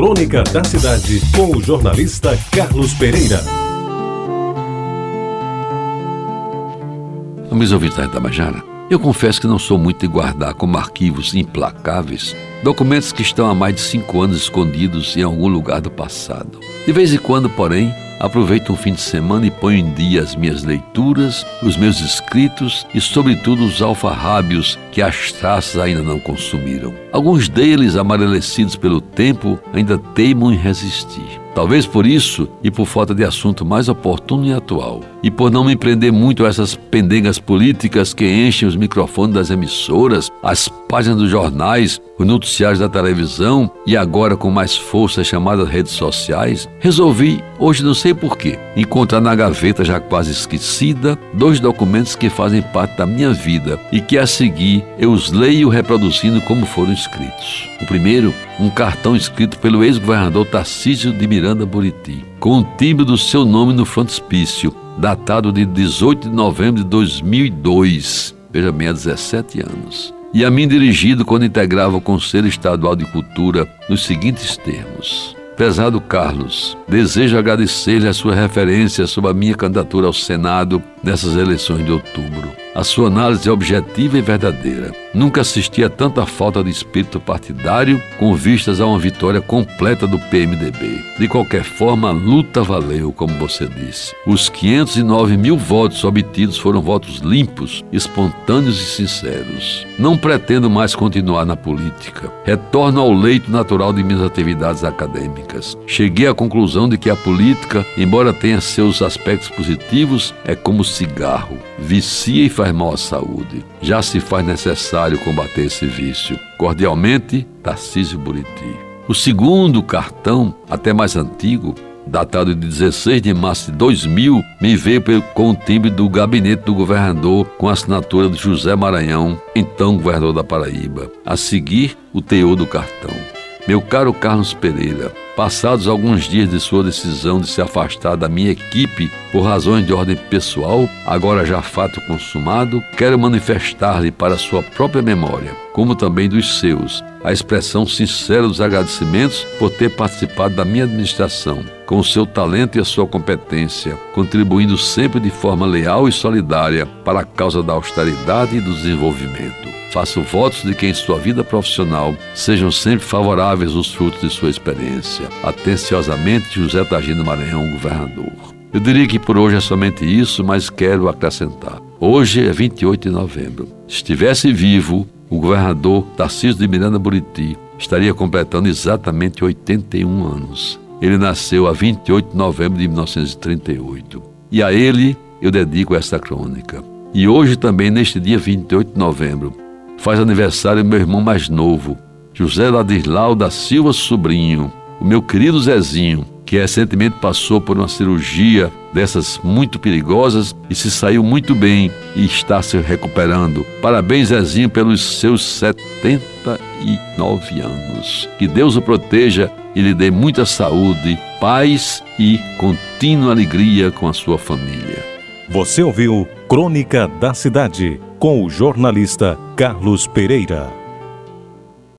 Crônica da Cidade, com o jornalista Carlos Pereira. Amigos ouvintes da Tabajara, eu confesso que não sou muito de guardar como arquivos implacáveis documentos que estão há mais de cinco anos escondidos em algum lugar do passado. De vez em quando, porém, aproveito um fim de semana e ponho em dia as minhas leituras, os meus escritos e, sobretudo, os alfarrábios que as traças ainda não consumiram. Alguns deles, amarelecidos pelo tempo, ainda teimam em resistir. Talvez por isso e por falta de assunto mais oportuno e atual, e por não me prender muito a essas pendengas políticas que enchem os microfones das emissoras, as páginas dos jornais, os noticiários da televisão e agora com mais força chamadas redes sociais, resolvi, hoje não sei porquê, encontrar na gaveta já quase esquecida dois documentos que fazem parte da minha vida e que a seguir eu os leio reproduzindo como foram escritos. O primeiro, um cartão escrito pelo ex-governador Tarcísio de Miranda Buriti, com o timbre do seu nome no frontispício, datado de 18 de novembro de 2002, veja bem, há 17 anos. E a mim dirigido quando integrava o Conselho Estadual de Cultura nos seguintes termos. Prezado Carlos, desejo agradecer-lhe a sua referência sobre a minha candidatura ao Senado nessas eleições de outubro. A sua análise é objetiva e verdadeira. Nunca assisti a tanta falta de espírito partidário com vistas a uma vitória completa do PMDB. De qualquer forma, a luta valeu, como você disse. Os 509 mil votos obtidos foram votos limpos, espontâneos e sinceros. Não pretendo mais continuar na política. Retorno ao leito natural de minhas atividades acadêmicas. Cheguei à conclusão de que a política, embora tenha seus aspectos positivos, é como cigarro. Vicia e faz mal à saúde. Já se faz necessário combater esse vício. Cordialmente, Tarcísio Buriti. O segundo cartão, até mais antigo, datado de 16 de março de 2000, me veio com o timbre do gabinete do governador com a assinatura de José Maranhão, então governador da Paraíba. A seguir, o teor do cartão. Meu caro Carlos Pereira, passados alguns dias de sua decisão de se afastar da minha equipe por razões de ordem pessoal, agora já fato consumado, quero manifestar-lhe para sua própria memória, como também dos seus, a expressão sincera dos agradecimentos por ter participado da minha administração, com o seu talento e a sua competência, contribuindo sempre de forma leal e solidária para a causa da austeridade e do desenvolvimento. Faço votos de que em sua vida profissional sejam sempre favoráveis os frutos de sua experiência. Atenciosamente, José Tagino Maranhão, governador. Eu diria que por hoje é somente isso, mas quero acrescentar. Hoje é 28 de novembro. Se estivesse vivo, o governador Tarcísio de Miranda Buriti estaria completando exatamente 81 anos. Ele nasceu a 28 de novembro de 1938. E a ele eu dedico esta crônica. E hoje também, neste dia 28 de novembro, faz aniversário meu irmão mais novo, José Ladislau da Silva Sobrinho, o meu querido Zezinho, que recentemente passou por uma cirurgia dessas muito perigosas e se saiu muito bem e está se recuperando. Parabéns, Zezinho, pelos seus 79 anos. Que Deus o proteja e lhe dê muita saúde, paz e contínua alegria com a sua família. Você ouviu Crônica da Cidade com o jornalista Carlos Pereira.